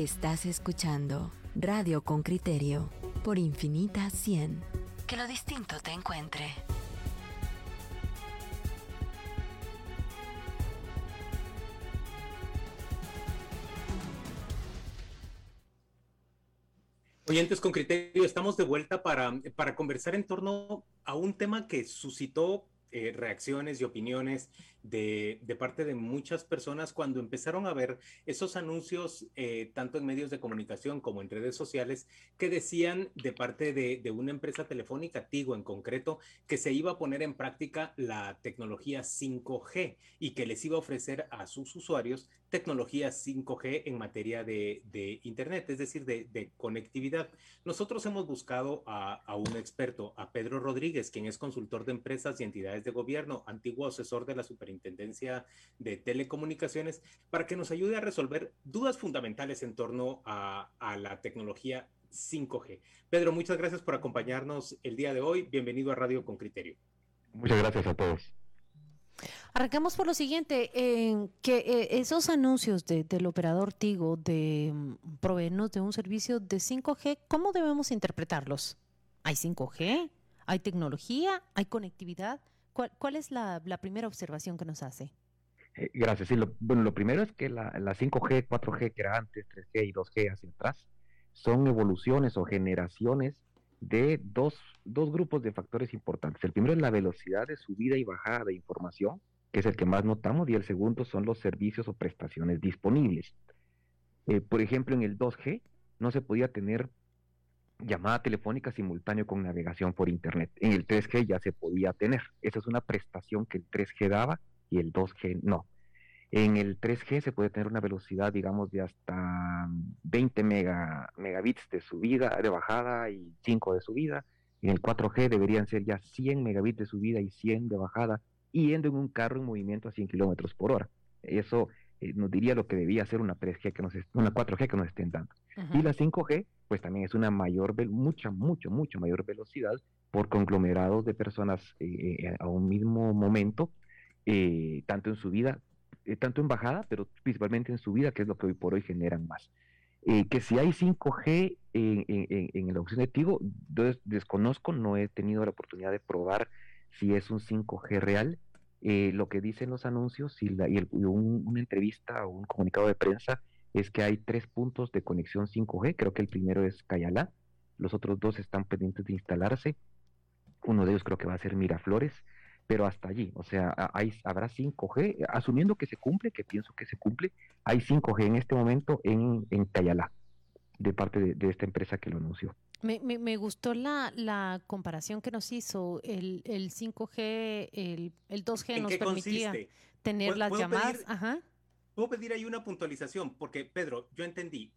Estás escuchando Radio con Criterio por Infinita 100. Que lo distinto te encuentre. Oyentes con criterio, estamos de vuelta para, para conversar en torno a un tema que suscitó eh, reacciones y opiniones de, parte de muchas personas cuando empezaron a ver esos anuncios, eh, tanto en medios de comunicación como en redes sociales, que decían de parte de, una empresa telefónica, Tigo en concreto, que se iba a poner en práctica la tecnología 5G y que les iba a ofrecer a sus usuarios tecnología 5G en materia de, Internet, es decir, de, conectividad. Nosotros hemos buscado a, a un experto, a Pedro Rodríguez, quien es consultor de empresas y entidades de gobierno, antiguo asesor de la Superintendencia de Telecomunicaciones, para que nos ayude a resolver dudas fundamentales en torno a, la tecnología 5G. Pedro, muchas gracias por acompañarnos el día de hoy. Bienvenido a Radio con Criterio. Muchas gracias a todos. Arrancamos por lo siguiente, que eh, esos anuncios del operador Tigo de mm, proveernos de un servicio de 5G, ¿cómo debemos interpretarlos? ¿Hay 5G? ¿Hay tecnología? ¿Hay conectividad? ¿Cuál, es la, primera observación que nos hace? Eh, gracias. Sí, lo, bueno, lo primero es que la, 5G, 4G, que era antes, 3G y 2G hacia atrás, son evoluciones o generaciones de dos, dos grupos de factores importantes. El primero es la velocidad de subida y bajada de información, que es el que más notamos, y el segundo son los servicios o prestaciones disponibles. Eh, por ejemplo, en el 2G no se podía tener llamada telefónica simultáneo con navegación por Internet. En el 3G ya se podía tener. Esa es una prestación que el 3G daba y el 2G no. En el 3G se puede tener una velocidad, digamos, de hasta 20 megabits de subida, de bajada y 5 de subida. En el 4G deberían ser ya 100 megabits de subida y 100 de bajada, yendo en un carro en movimiento a 100 kilómetros por hora. Eso eh, nos diría lo que debía ser una 3G que nos una 4G que nos estén dando. Y la 5G, pues también es una mayor, mucha, mucho, mucho mayor velocidad por conglomerados de personas eh, eh, a un mismo momento, tanto en subida, tanto en bajada, pero principalmente en subida, que es lo que hoy por hoy generan más. que si hay 5G en, en, la opción de Tigo, yo desconozco, no he tenido la oportunidad de probar si es un 5G real, eh, lo que dicen los anuncios y, la, y, una entrevista o un comunicado de prensa es que hay tres puntos de conexión 5G, creo que el primero es Cayalá, los otros dos están pendientes de instalarse, uno de ellos creo que va a ser Miraflores, pero hasta allí, o sea, hay, habrá 5G, asumiendo que se cumple, que pienso que se cumple, hay 5G en este momento en, en Cayalá, de parte de esta empresa que lo anunció. Me, me, gustó la, la, comparación que nos hizo. El, el 5G, el, el 2G nos permitía tener las llamadas. Ajá. Puedo pedir ahí una puntualización, porque Pedro, yo entendí,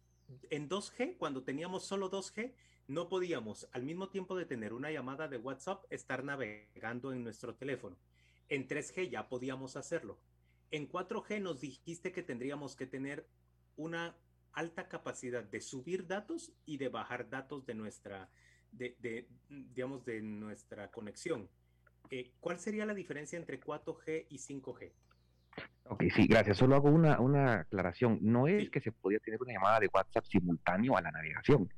en 2G, cuando teníamos solo 2G, no podíamos al mismo tiempo de tener una llamada de WhatsApp estar navegando en nuestro teléfono. En 3G ya podíamos hacerlo. En 4G nos dijiste que tendríamos que tener una alta capacidad de subir datos y de bajar datos de nuestra, de, digamos, de nuestra conexión. Eh, ¿Cuál sería la diferencia entre 4G y 5G? Ok, sí, gracias. Solo hago una, una aclaración. No es que se podía tener una llamada de WhatsApp simultáneo a la navegación.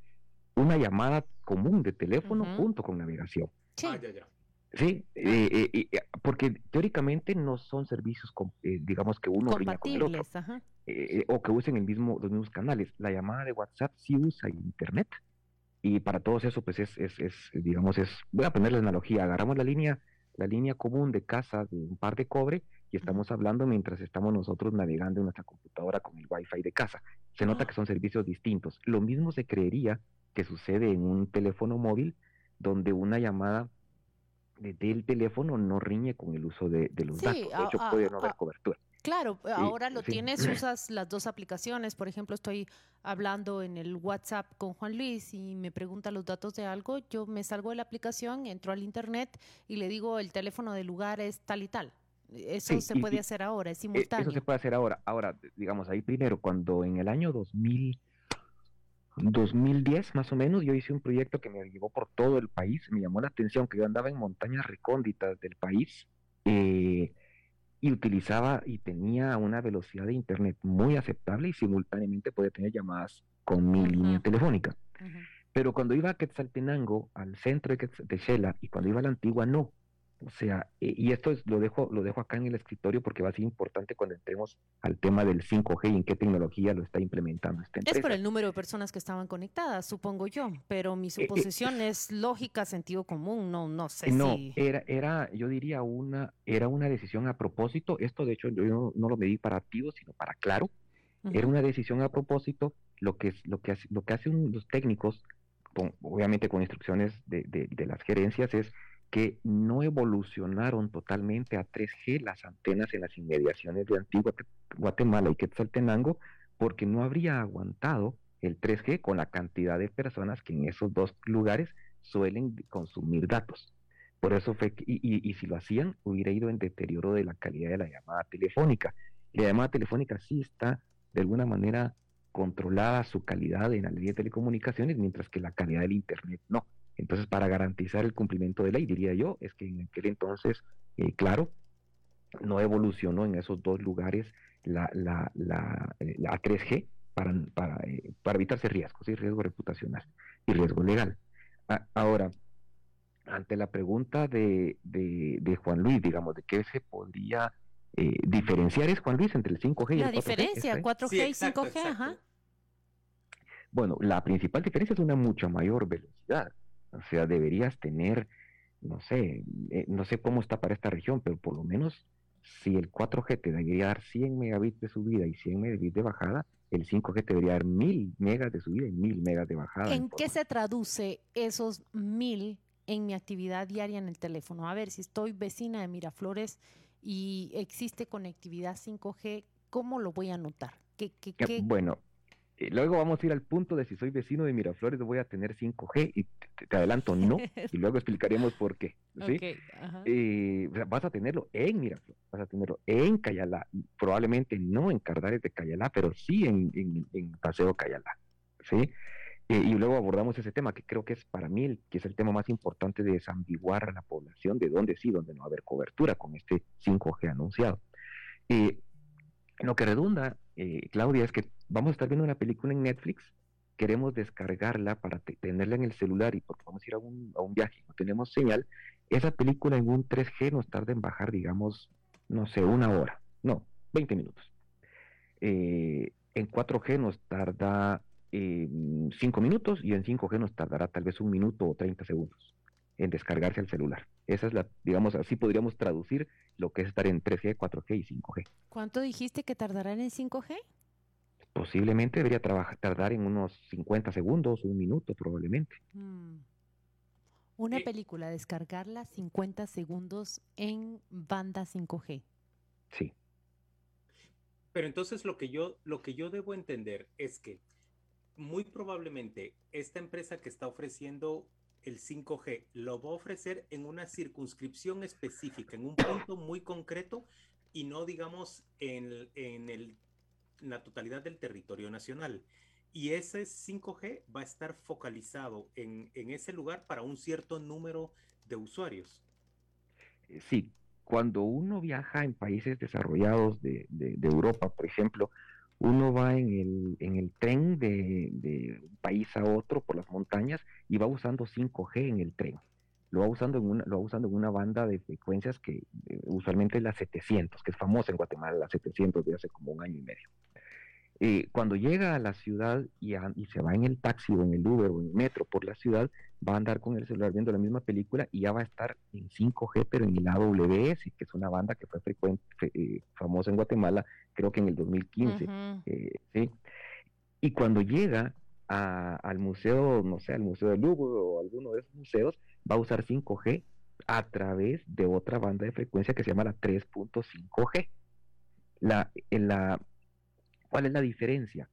Una llamada común de teléfono junto con navegación. Sí. Ah, ya, ya. Sí, eh, eh, porque teóricamente no son servicios, digamos que uno riña con el otro. Ajá. Eh, o que usen el mismo, los mismos canales. La llamada de WhatsApp sí usa Internet y para todos eso pues es, es, es, digamos, es, voy a poner la analogía, agarramos la línea, la línea común de casa de un par de cobre y estamos hablando mientras estamos nosotros navegando en nuestra computadora con el wifi de casa. Se nota que son servicios distintos. Lo mismo se creería que sucede en un teléfono móvil donde una llamada del teléfono no riñe con el uso de, los datos. De hecho, puede no haber cobertura. Claro, ahora lo tienes, usas las dos aplicaciones. Por ejemplo, estoy hablando en el WhatsApp con Juan Luis y me pregunta los datos de algo. Yo me salgo de la aplicación, entro al internet y le digo el teléfono del lugar es tal y tal. Eso se puede hacer ahora, es simultáneo. Eso se puede hacer ahora. Ahora, digamos, ahí primero, cuando en el año 2000, 2010 más o menos, yo hice un proyecto que me llevó por todo el país. Me llamó la atención que yo andaba en montañas recónditas del país. Eh, y utilizaba y tenía una velocidad de internet muy aceptable y simultáneamente podía tener llamadas con mi línea telefónica. Pero cuando iba a Quetzaltenango, al centro de, de Shela, y cuando iba a la antigua, no. O sea, eh, y esto es, lo, dejo, lo dejo acá en el escritorio porque va a ser importante cuando entremos al tema del 5G y en qué tecnología lo está implementando esta empresa. Es por el número de personas que estaban conectadas, supongo yo, pero mi eh, eh, suposición es lógica, sentido común, no, no sé no, era, era, yo diría una, era una decisión a propósito, esto de hecho yo no, lo medí para activo, sino para claro, era una decisión a propósito, lo que, lo que, lo que hacen los técnicos, obviamente con instrucciones de, de, de las gerencias, es que no evolucionaron totalmente a 3G las antenas en las inmediaciones de Antigua Guatemala y Quetzaltenango, porque no habría aguantado el 3G con la cantidad de personas que en esos dos lugares suelen consumir datos. Por eso fue, y, y, si lo hacían, hubiera ido en deterioro de la calidad de la llamada telefónica. La llamada telefónica sí está de alguna manera controlada su calidad en la línea de telecomunicaciones, mientras que la calidad del Internet no. Entonces, para garantizar el cumplimiento de ley, diría yo, es que en aquel entonces, eh, claro, no evolucionó en esos dos lugares la, la, la, 3G eh, para, para, eh, para evitarse riesgos, riesgo reputacional y riesgo legal. ahora, ante la pregunta de, de, Juan Luis, digamos, de qué se podría diferenciar es, Juan Luis, entre el 5G y el 4G. La diferencia, 4G y 5G, ajá. Bueno, la principal diferencia es una mucha mayor velocidad. O sea, deberías tener, no sé, eh, no sé cómo está para esta región, pero por lo menos si el 4G te debería dar 100 megabits de subida y 100 megabits de bajada, el 5G te debería dar 1000 megas de subida y 1000 megas de bajada. ¿En qué se traduce esos 1000 en mi actividad diaria en el teléfono? A ver, si estoy vecina de Miraflores y existe conectividad 5G, ¿cómo lo voy a notar? ¿Qué, qué, qué... Bueno, luego vamos a ir al punto de si soy vecino de Miraflores voy a tener 5G y te, adelanto no y luego explicaremos por qué. ¿sí? Eh, vas a tenerlo en Miraflores, vas a tenerlo en Cayalá, probablemente no en Cardares de Cayalá, pero sí en, en, Paseo Cayalá. ¿sí? Eh, y luego abordamos ese tema que creo que es para mí el, que es el tema más importante de desambiguar a la población de dónde sí, dónde no va a haber cobertura con este 5G anunciado. lo que redunda, Claudia, es que vamos a estar viendo una película en Netflix, queremos descargarla para tenerla en el celular y porque vamos a ir a un, viaje, no tenemos señal, esa película en un 3G nos tarda en bajar, digamos, no sé, una hora, no, 20 minutos. Eh, en 4G nos tarda 5 eh, minutos y en 5G nos tardará tal vez un minuto o 30 segundos en descargarse al celular. Esa es la, digamos, así podríamos traducir lo que es estar en 3G, 4G y 5G. ¿Cuánto dijiste que tardará en 5G? posiblemente debería trabajar, tardar en unos 50 segundos, un minuto probablemente. Mm. Una película, descargarla 50 segundos en banda 5G. Sí. Pero entonces lo que yo, lo que yo debo entender es que muy probablemente esta empresa que está ofreciendo el 5G lo va a ofrecer en una circunscripción específica, en un punto muy concreto y no digamos en, en el la totalidad del territorio nacional. Y ese 5G va a estar focalizado en, ese lugar para un cierto número de usuarios. Sí, cuando uno viaja en países desarrollados de, Europa, por ejemplo, uno va en el, en el tren de, un país a otro por las montañas y va usando 5G en el tren. Lo va usando en una, lo va usando en una banda de frecuencias que eh, usualmente es la 700, que es famosa en Guatemala, la 700 de hace como un año y medio. Eh, cuando llega a la ciudad y, se va en el taxi o en el Uber o en el metro por la ciudad, va a andar con el celular viendo la misma película y ya va a estar en 5G, pero en el AWS, que es una banda que fue frecuente, eh, famosa en Guatemala, creo que en el 2015. Eh, ¿sí? Y cuando llega al museo, no sé, al Museo del Louvre o alguno de esos museos, va a usar 5G a través de otra banda de frecuencia que se llama la 3.5G. La, en la ¿Cuál es la diferencia?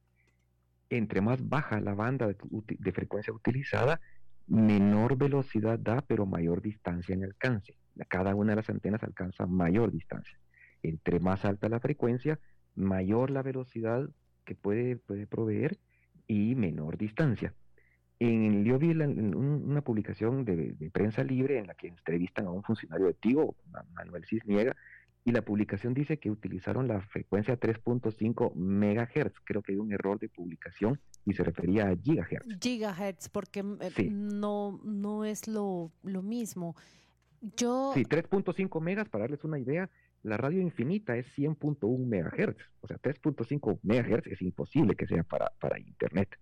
Entre más baja la banda de, frecuencia utilizada, menor velocidad da, pero mayor distancia en alcance. Cada una de las antenas alcanza mayor distancia. Entre más alta la frecuencia, mayor la velocidad que puede, puede proveer y menor distancia. En, yo vi una publicación de, prensa libre en la que entrevistan a un funcionario de Tigo, Manuel Cisniega, y la publicación dice que utilizaron la frecuencia 3.5 megahertz. Creo que hay un error de publicación y se refería a gigahertz. Gigahertz, porque eh, no, no es lo, lo mismo. Yo... Sí, 3.5 megas, para darles una idea, la radio infinita es 100.1 megahertz. O sea, 3.5 megahertz es imposible que sea para, para Internet.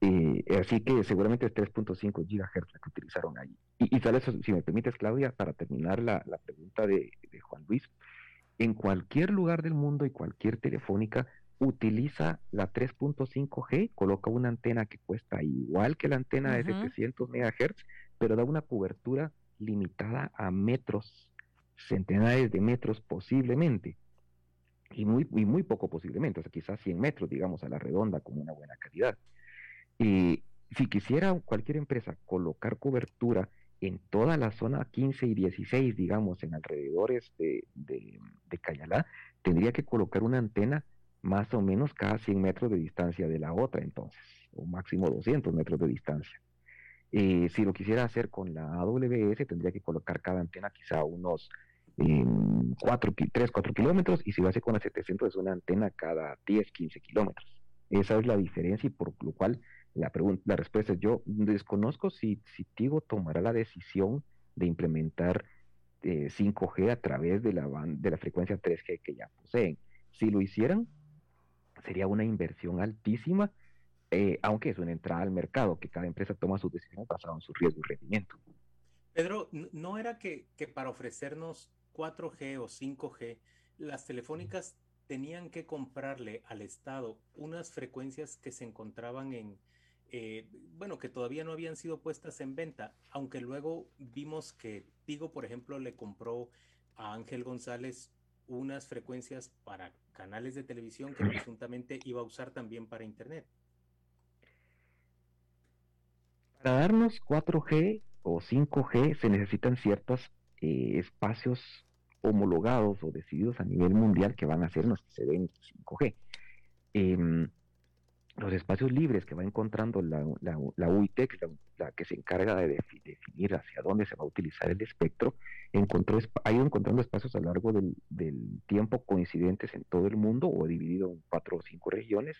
Eh, así que seguramente es 3.5 gigahertz la que utilizaron ahí. Y, y tal vez, si me permites, Claudia, para terminar la, la pregunta de, de, Juan Luis, en cualquier lugar del mundo y cualquier telefónica utiliza la 3.5G, coloca una antena que cuesta igual que la antena de 700 megahertz, pero da una cobertura limitada a metros, centenares de metros posiblemente. Y muy, y muy poco posiblemente, o sea, quizás 100 metros, digamos, a la redonda, con una buena calidad. Y si quisiera cualquier empresa colocar cobertura en toda la zona 15 y 16, digamos, en alrededores de, de, Cayalá, tendría que colocar una antena más o menos cada 100 metros de distancia de la otra, entonces, o máximo 200 metros de distancia. Eh, si lo quisiera hacer con la AWS, tendría que colocar cada antena quizá unos eh, 4, 3, 4 kilómetros, y si lo hace con la 700 es una antena cada 10, 15 kilómetros. Esa es la diferencia y por lo cual la, pregunta, la respuesta es yo desconozco si, si Tigo tomará la decisión de implementar 5G eh, a través de la, de la frecuencia 3G que ya poseen. Si lo hicieran, sería una inversión altísima, eh, aunque es una entrada al mercado, que cada empresa toma sus decisiones basadas en su riesgo y rendimiento. Pedro, ¿no era que, que para ofrecernos 4G o 5G, las telefónicas tenían que comprarle al Estado unas frecuencias que se encontraban en, eh, bueno, que todavía no habían sido puestas en venta, aunque luego vimos que Tigo, por ejemplo, le compró a Ángel González unas frecuencias para canales de televisión que presuntamente iba a usar también para Internet. Para darnos 4G o 5G se necesitan ciertos eh, espacios homologados o decididos a nivel mundial que van a hacernos que se den 5G. Em, los espacios libres que va encontrando la, la, la UITEX, la, que se encarga de definir hacia dónde se va a utilizar el espectro, encontró, ha ido encontrando espacios a lo largo del, del, tiempo coincidentes en todo el mundo o dividido en cuatro o cinco regiones.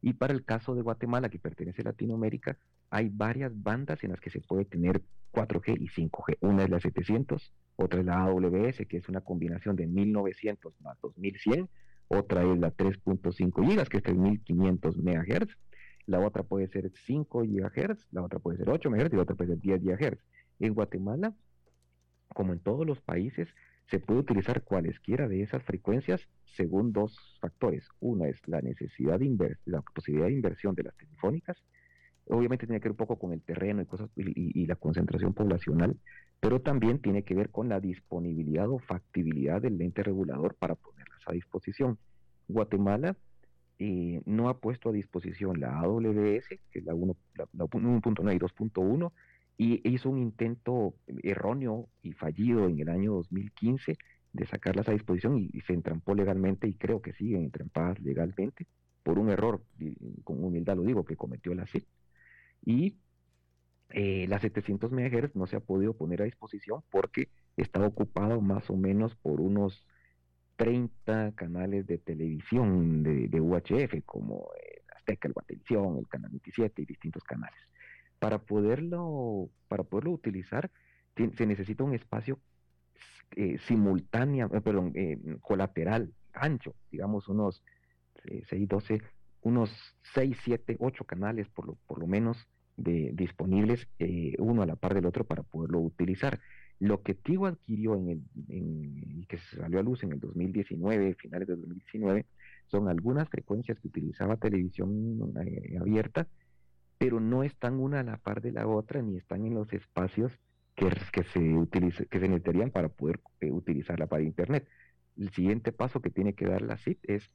Y para el caso de Guatemala, que pertenece a Latinoamérica, hay varias bandas en las que se puede tener 4G y 5G. Una es la 700, otra es la AWS, que es una combinación de 1900 más 2100 otra es la 3.5 gigas, que es 3500 MHz, la otra puede ser 5 GHz, la otra puede ser 8 MHz y la otra puede ser 10 GHz. En Guatemala, como en todos los países, se puede utilizar cualesquiera de esas frecuencias según dos factores. Una es la necesidad de la posibilidad de inversión de las telefónicas. Obviamente tiene que ver un poco con el terreno y cosas y, y la concentración poblacional, pero también tiene que ver con la disponibilidad o factibilidad del ente regulador para poder a disposición. Guatemala eh, no ha puesto a disposición la AWS, que es la 1.9 y 2.1, y hizo un intento erróneo y fallido en el año 2015 de sacarlas a disposición y, se entrampó legalmente y creo que siguen entrampadas legalmente por un error, con humildad lo digo, que cometió la CIP. Y las 700 MHz no se ha podido poner a disposición porque está ocupado más o menos por unos 30 canales de televisión de, UHF, como el Azteca, el Guatelevisión, el Canal 27 y distintos canales. Para poderlo, para poderlo utilizar, se necesita un espacio eh, simultáneo, eh, perdón, eh, colateral, ancho, digamos unos 6, 12, unos 6, 7, 8 canales por lo, por lo menos de, disponibles, uno a la par del otro para poderlo utilizar. Lo que Tigo adquirió en el, y que se salió a luz en el 2019, finales del 2019, son algunas frecuencias que utilizaba televisión eh, abierta, pero no están una a la par de la otra ni están en los espacios que se necesitarían para poder eh, utilizarla para Internet. El siguiente paso que tiene que dar la CIT es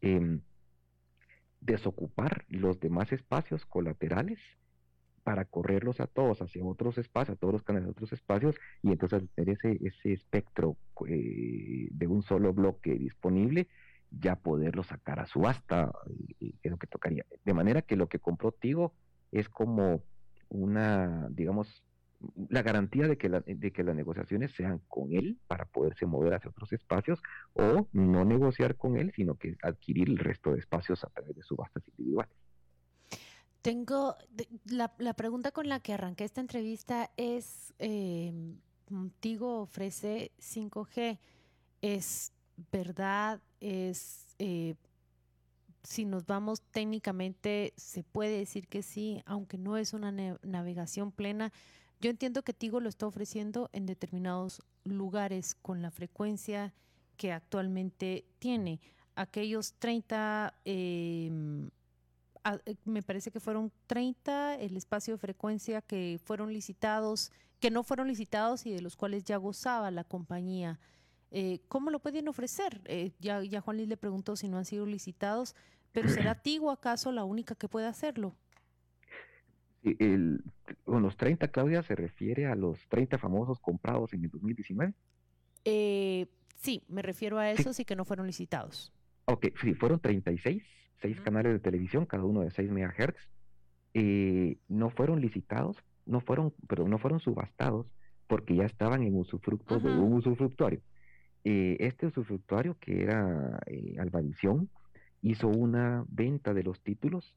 em, desocupar los demás espacios colaterales para correrlos a todos hacia otros espacios, a todos los canales de otros espacios, y entonces tener ese, ese espectro eh, de un solo bloque disponible, ya poderlo sacar a subasta, eh, es lo que tocaría. De manera que lo que compró Tigo es como una, digamos, la garantía de que, de que las negociaciones sean con él para poderse mover hacia otros espacios o no negociar con él, sino que adquirir el resto de espacios a través de subastas individuales. Tengo la, la pregunta con la que arranqué esta entrevista es, eh, Tigo ofrece 5G, ¿es verdad? ¿Es, eh, si nos vamos técnicamente, se puede decir que sí, aunque no es una navegación plena? Yo entiendo que Tigo lo está ofreciendo en determinados lugares con la frecuencia que actualmente tiene. Aquellos 30, em, eh, me parece que fueron 30 el espacio de frecuencia que fueron licitados, que no fueron licitados y de los cuales ya gozaba la compañía. Eh, ¿Cómo lo pueden ofrecer? Eh, ya, ya Juan Luis le preguntó si no han sido licitados, pero ¿será Tigo acaso la única que puede hacerlo? el, con los 30, Claudia, se refiere a los 30 famosos comprados en el 2019. Eh, sí, me refiero a esos y que no fueron licitados. Ok, sí, fueron 36, seis canales de televisión, cada uno de 6 MHz. Eh, no fueron licitados, no fueron, pero no fueron subastados porque ya estaban en usufructo de un usufructuario. Eh, este usufructuario, que era eh, hizo una venta de los títulos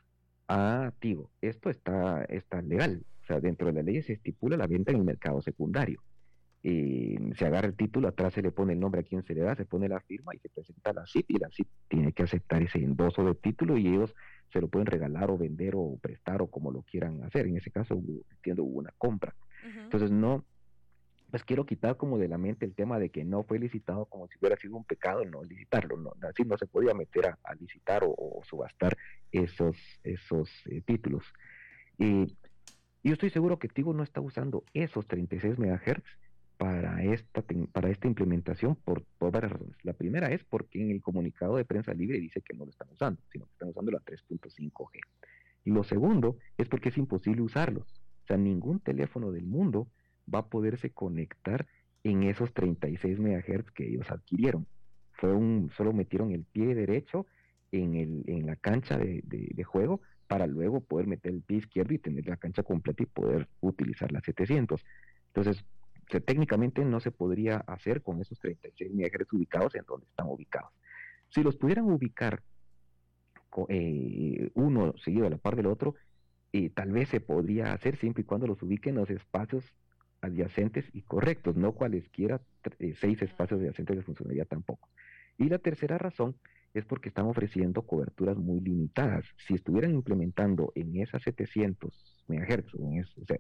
activo. Esto está, está legal. O sea, dentro de la ley se estipula la venta en el mercado secundario. Y se agarra el título, atrás se le pone el nombre a quien se le da, se pone la firma y se presenta la CIP y la CIP tiene que aceptar ese endoso de título y ellos se lo pueden regalar o vender o prestar o como lo quieran hacer. En ese caso, entiendo, hubo una compra. Entonces, no, pues quiero quitar como de la mente el tema de que no fue licitado como si hubiera sido un pecado no licitarlo, no, así no se podía meter a, licitar o, subastar esos, esos eh, títulos. Y yo estoy seguro que Tigo no está usando esos 36 MHz para esta, para esta implementación por, por, varias razones. La primera es porque en el comunicado de prensa libre dice que no lo están usando, sino que están usando la 3.5G. Y lo segundo es porque es imposible usarlos. O sea, ningún teléfono del mundo va a poderse conectar en esos 36 MHz que ellos adquirieron. Fue un, solo metieron el pie derecho en, el, en la cancha de, de, juego para luego poder meter el pie izquierdo y tener la cancha completa y poder utilizar la 700. Entonces, técnicamente no se podría hacer con esos 36 MHz ubicados en donde están ubicados. Si los pudieran ubicar eh, uno seguido a la par del otro, eh, tal vez se podría hacer siempre y cuando los ubiquen en los espacios adyacentes y correctos, no cualesquiera eh, seis espacios adyacentes de funcionalidad tampoco. Y la tercera razón es porque están ofreciendo coberturas muy limitadas. Si estuvieran implementando en esas 700 MHz, o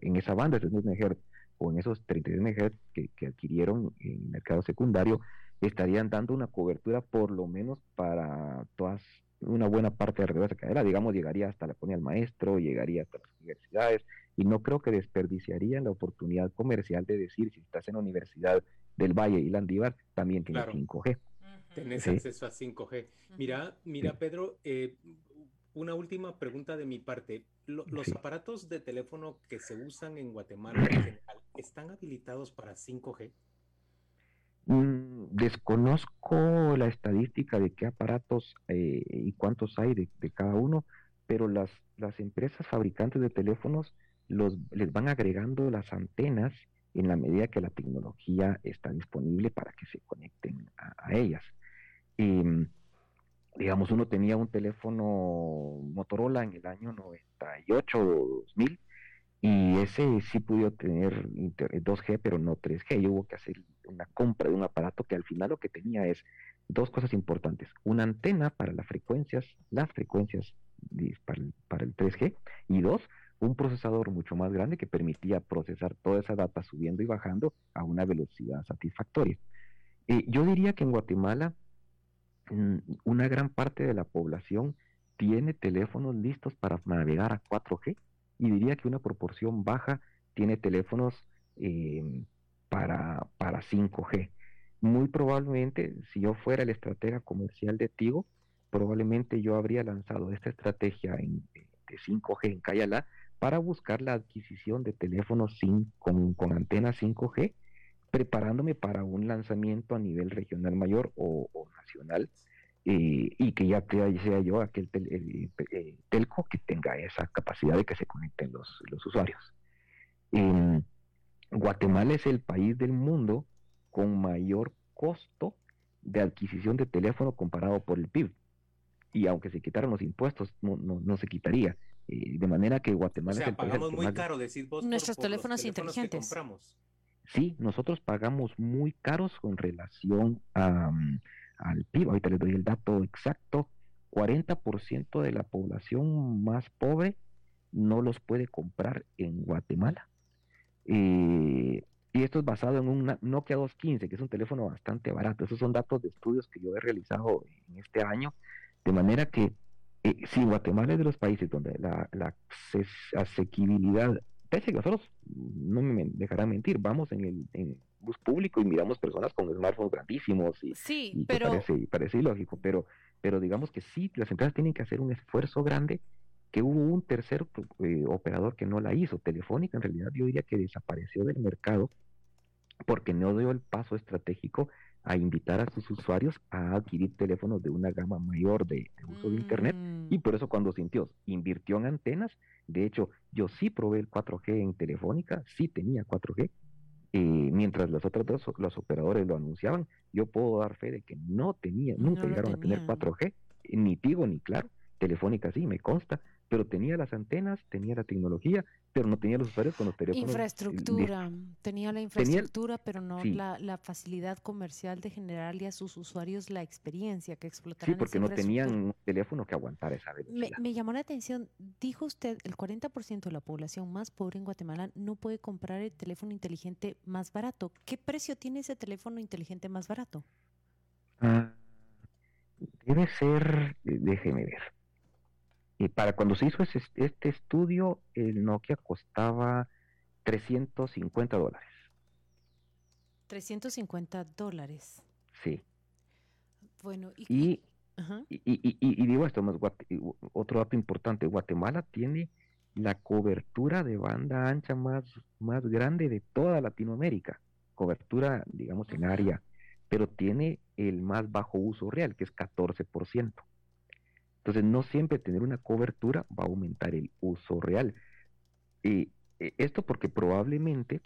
en, esa banda de 700 MHz, o en esos 33 MHz que, que, adquirieron en el mercado secundario, estarían dando una cobertura por lo menos para todas una buena parte de la cadera, digamos, llegaría hasta la colonia del maestro, llegaría hasta las universidades, y no creo que desperdiciarían la oportunidad comercial de decir, si estás en la Universidad del Valle y Landívar, también tienes 5G. Tenés acceso a 5G. Mira, mira, Pedro, eh, una última pregunta de mi parte. ¿Los aparatos de teléfono que se usan en Guatemala en general están habilitados para 5G? Mm, desconozco la estadística de qué aparatos eh, y cuántos hay de, cada uno, pero las, las empresas fabricantes de teléfonos los, les van agregando las antenas en la medida que la tecnología está disponible para que se conecten a, ellas. Mm, digamos, uno tenía un teléfono Motorola en el año 98 o 2000 y ese sí pudo tener 2G, pero no 3G. Y hubo que hacer una compra de un aparato que al final lo que tenía es dos cosas importantes. Una antena para las frecuencias, las frecuencias para el, para el 3G, y dos, un procesador mucho más grande que permitía procesar toda esa data subiendo y bajando a una velocidad satisfactoria. Eh, yo diría que en Guatemala una gran parte de la población tiene teléfonos listos para navegar a 4G y diría que una proporción baja tiene teléfonos em, para, para 5G. Muy probablemente, si yo fuera el estratega comercial de Tigo, probablemente yo habría lanzado esta estrategia en, de 5G en Cayala para buscar la adquisición de teléfonos sin, con, con antena 5G, preparándome para un lanzamiento a nivel regional mayor o, nacional eh, y que ya sea yo aquel eh, telco que tenga esa capacidad de que se conecten los, los usuarios. Em, Guatemala es el país del mundo con mayor costo de adquisición de teléfono comparado por el PIB. Y aunque se quitaran los impuestos, no, no, se quitaría. Eh, de manera que Guatemala es el pagamos muy caro, decir vos, Nuestros teléfonos, inteligentes. Sí, nosotros pagamos muy caros con relación a, mm, al PIB. Ahorita les doy el dato exacto. 40% de la población más pobre no los puede comprar en Guatemala. Eh, y esto es basado en un Nokia 215, que es un teléfono bastante barato. Esos son datos de estudios que yo he realizado en este año. De manera que eh, si Guatemala es de los países donde la, la asequibilidad, pese que nosotros, no me dejarán mentir, vamos en el bus público y miramos personas con smartphones grandísimos y, sí, pero... parece, parece ilógico, pero, pero digamos que sí, las empresas tienen que hacer un esfuerzo grande que hubo un tercer eh, operador que no la hizo. Telefónica en realidad yo diría que desapareció del mercado porque no dio el paso estratégico a invitar a sus usuarios a adquirir teléfonos de una gama mayor de, uso de Internet. Y mm. por eso cuando sintió, invirtió en antenas, de hecho yo sí probé el 4G en Telefónica, sí tenía 4G, eh, mientras los otros dos, los operadores lo anunciaban, yo puedo dar fe de que no tenía, nunca llegaron a tener 4G, ni Tigo ni Claro, Telefónica sí, me consta, pero tenía las antenas, tenía la tecnología, pero no tenía los usuarios con los teléfonos. Infraestructura, tenía la infraestructura, pero no la, facilidad comercial de generarle a sus usuarios la experiencia que explotaran. Sí, porque no tenían un teléfono que aguantara esa velocidad. Me, me llamó la atención, dijo usted, el 40% de la población más pobre en Guatemala no puede comprar el teléfono inteligente más barato. ¿Qué precio tiene ese teléfono inteligente más barato? Ah, debe ser, déjeme ver para cuando se hizo este estudio, el Nokia costaba 350 dólares. 350 dólares. Sí. Bueno, y, y, digo esto, más, otro dato importante, Guatemala tiene la cobertura de banda ancha más, más grande de toda Latinoamérica, cobertura, digamos, en área, pero tiene el más bajo uso real, que es 14%. Entonces, no siempre tener una cobertura va a aumentar el uso real. Y eh, esto porque probablemente,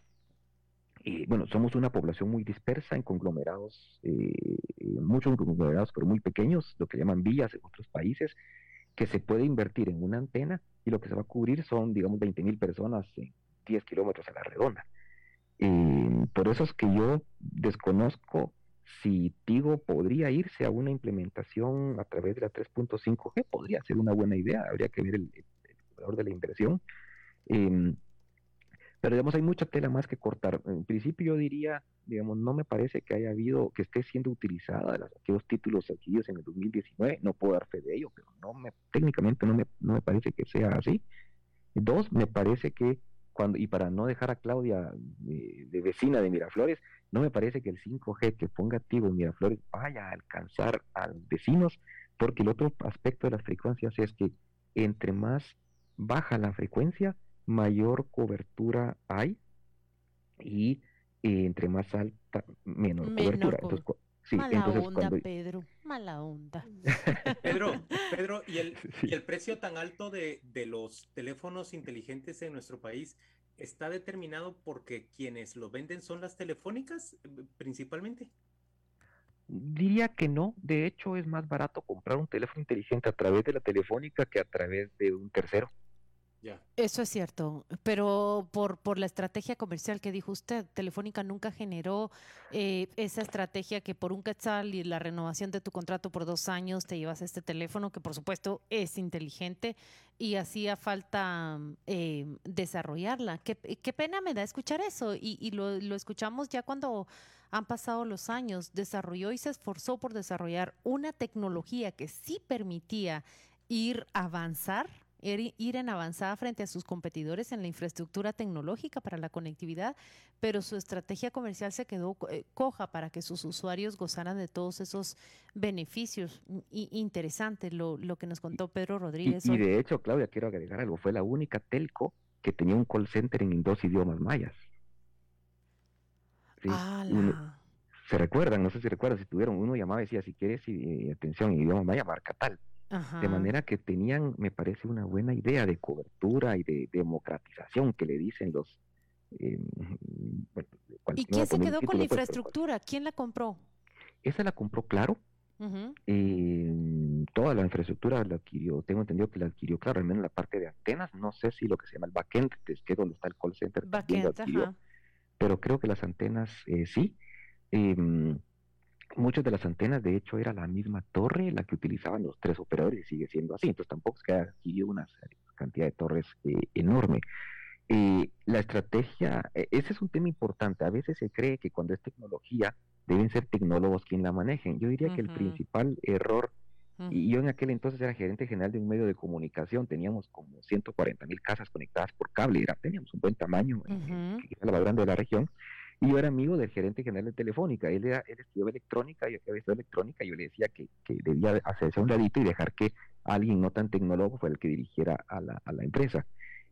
eh, bueno, somos una población muy dispersa en conglomerados, eh, muchos conglomerados, pero muy pequeños, lo que llaman villas en otros países, que se puede invertir en una antena y lo que se va a cubrir son, digamos, 20 mil personas en 10 kilómetros a la redonda. por eso es que yo desconozco si Tigo podría irse a una implementación a través de la 3.5G, podría ser una buena idea, habría que ver el, valor de la inversión. Em, pero digamos, hay mucha tela más que cortar. En principio yo diría, digamos, no me parece que haya habido, que esté siendo utilizada los, aquellos títulos adquiridos en el 2019, no puedo dar fe de ello, pero no me, técnicamente no me, no me parece que sea así. Dos, me parece que cuando, y para no dejar a Claudia de, de vecina de Miraflores, no me parece que el 5G que ponga activo en Miraflores vaya a alcanzar a los vecinos, porque el otro aspecto de las frecuencias es que entre más baja la frecuencia, mayor cobertura hay y eh, entre más alta, menos, cobertura. Sí, mala onda, Pedro, mala onda. Pedro, Pedro, ¿y el, ¿y el precio tan alto de, de los teléfonos inteligentes en nuestro país está determinado porque quienes lo venden son las telefónicas principalmente. Diría que no, de hecho es más barato comprar un teléfono inteligente a través de la telefónica que a través de un tercero. Eso es cierto, pero por, por la estrategia comercial que dijo usted, Telefónica nunca generó eh, esa estrategia que por un quetzal y la renovación de tu contrato por dos años te llevas este teléfono, que por supuesto es inteligente y hacía falta eh, desarrollarla. Qué, pena me da escuchar eso y, y lo, lo escuchamos ya cuando han pasado los años, desarrolló y se esforzó por desarrollar una tecnología que sí permitía ir a avanzar ir en avanzada frente a sus competidores en la infraestructura tecnológica para la conectividad, pero su estrategia comercial se quedó eh, coja para que sus usuarios gozaran de todos esos beneficios. Y, interesante lo, lo, que nos contó Pedro Rodríguez. Y, de hecho, Claudia, quiero agregar algo, fue la única telco que tenía un call center en dos idiomas mayas. se recuerdan, no sé si recuerdan, si tuvieron, uno llamaba y decía, si quieres eh, atención en idioma maya, marca tal de manera que tenían, me parece, una buena idea de cobertura y de democratización que le dicen los, Eh, ¿Y quién se quedó con la infraestructura? ¿Quién la compró? Esa la compró Claro. toda la infraestructura la adquirió, tengo entendido que la adquirió Claro, al menos la parte de antenas, no sé si lo que se llama el backend, que es donde está el call center, adquirió, pero creo que las antenas eh, sí. Muchas de las antenas, de hecho, era la misma torre la que utilizaban los tres operadores y sigue siendo así. Entonces tampoco es que adquirió una cantidad de torres eh, enorme. Eh, la estrategia, e, ese es un tema importante. A veces se cree que cuando es tecnología deben ser tecnólogos quien la manejen. Yo diría que el principal error, y yo en aquel entonces era gerente general de un medio de comunicación, teníamos como 140 mil casas conectadas por cable, era, teníamos un buen tamaño, uh la más grande de la región, y yo era amigo del gerente general de Telefónica. Él, era, él estudió electrónica, yo había estudiado electrónica, y yo le decía que, que, debía hacerse a un ladito y dejar que alguien no tan tecnólogo fuera el que dirigiera a la, a la empresa.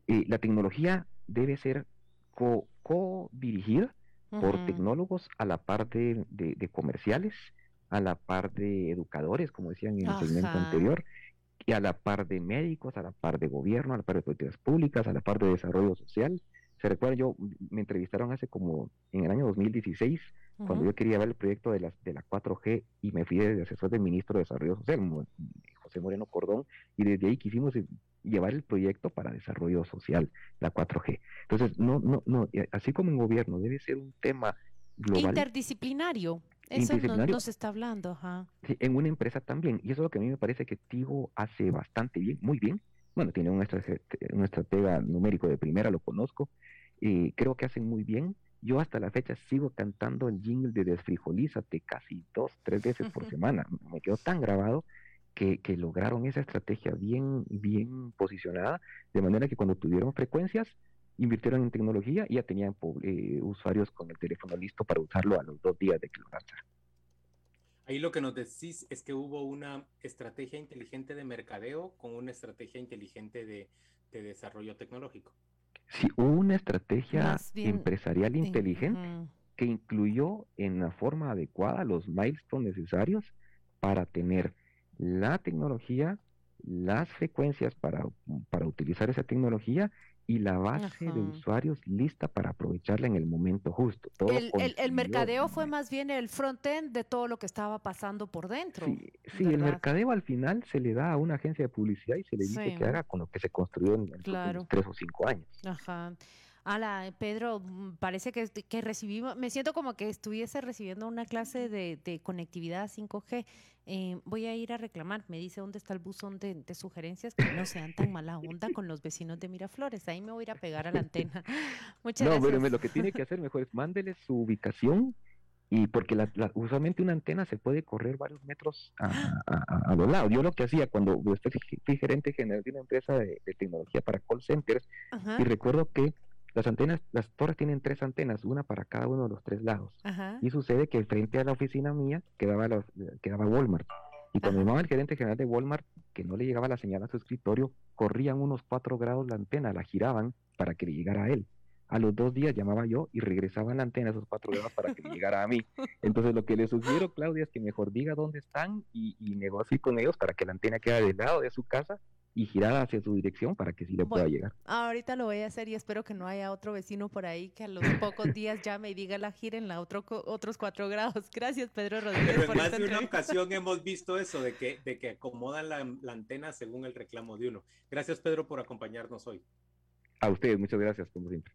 Eh, la tecnología debe ser co-dirigida por tecnólogos a la par de, de, comerciales, a la par de educadores, como decían en el segmento anterior, y a la par de médicos, a la par de gobierno, a la par de políticas públicas, a la par de desarrollo social, se recuerda, yo me entrevistaron hace como en el año 2016, cuando yo quería ver el proyecto de la, de la 4G y me fui de asesor del ministro de Desarrollo Social, José Moreno Cordón, y desde ahí quisimos eh, llevar el proyecto para desarrollo social, la 4G. Entonces, no, no, no, así como en gobierno, debe ser un tema global. Interdisciplinario. Eso nos, está hablando. Ajá. en una empresa también. Y eso es lo que a mí me parece que Tigo hace bastante bien, muy bien, bueno, tiene un, estratega, numérico de primera, lo conozco, y creo que hacen muy bien. Yo hasta la fecha sigo cantando el jingle de Desfrijolízate casi dos, tres veces por semana. Me quedó tan grabado que, lograron esa estrategia bien, bien posicionada, de manera que cuando tuvieron frecuencias, invirtieron en tecnología y ya tenían eh, usuarios con el teléfono listo para usarlo a los dos días de que lo lanzaran. Ahí lo que nos decís es que hubo una estrategia inteligente de mercadeo con una estrategia inteligente de, desarrollo tecnológico. Sí, hubo una estrategia empresarial inteligente que incluyó en la forma adecuada los milestones necesarios para tener la tecnología, las frecuencias para, para utilizar esa tecnología y la base de usuarios lista para aprovecharla en el momento justo. el, mercadeo fue más bien el front-end de todo lo que estaba pasando por dentro. Sí, el mercadeo al final se le da a una agencia de publicidad y se le dice que haga con lo que se construyó en, en tres o cinco años. Ajá. Ala, Pedro, parece que, que, recibimos, me siento como que estuviese recibiendo una clase de, de conectividad 5G. Eh, voy a ir a reclamar, me dice dónde está el buzón de, sugerencias, que no sean tan mala onda con los vecinos de Miraflores. Ahí me voy a ir a pegar a la antena. Muchas no, gracias. pero lo que tiene que hacer mejor es mándele su ubicación y porque la, usualmente una antena se puede correr varios metros a, a, los lados. Yo lo que hacía cuando fui gerente general de una empresa de, tecnología para call centers y recuerdo que las antenas, las torres tienen tres antenas, una para cada uno de los tres lados. Y sucede que frente a la oficina mía quedaba, quedaba Walmart. Y cuando llamaba el gerente general de Walmart, que no le llegaba la señal a su escritorio, corrían unos cuatro grados la antena, la giraban para que le llegara a él. A los dos días llamaba yo y regresaba la antena esos cuatro grados para que le llegara a mí. Entonces lo que le sugiero, Claudia, es que mejor diga dónde están y, y negocie con ellos para que la antena quede del lado de su casa y girada hacia su dirección para que sí le pueda llegar. Ahorita lo voy a hacer y espero que no haya otro vecino por ahí que a los pocos días llame y diga la gira en la otro, otros cuatro grados. Gracias, Pedro Rodríguez. Pero en más de una ocasión hemos visto eso, de que, de que acomodan la, la antena según el reclamo de uno. Gracias, Pedro, por acompañarnos hoy. A ustedes, muchas gracias, como siempre.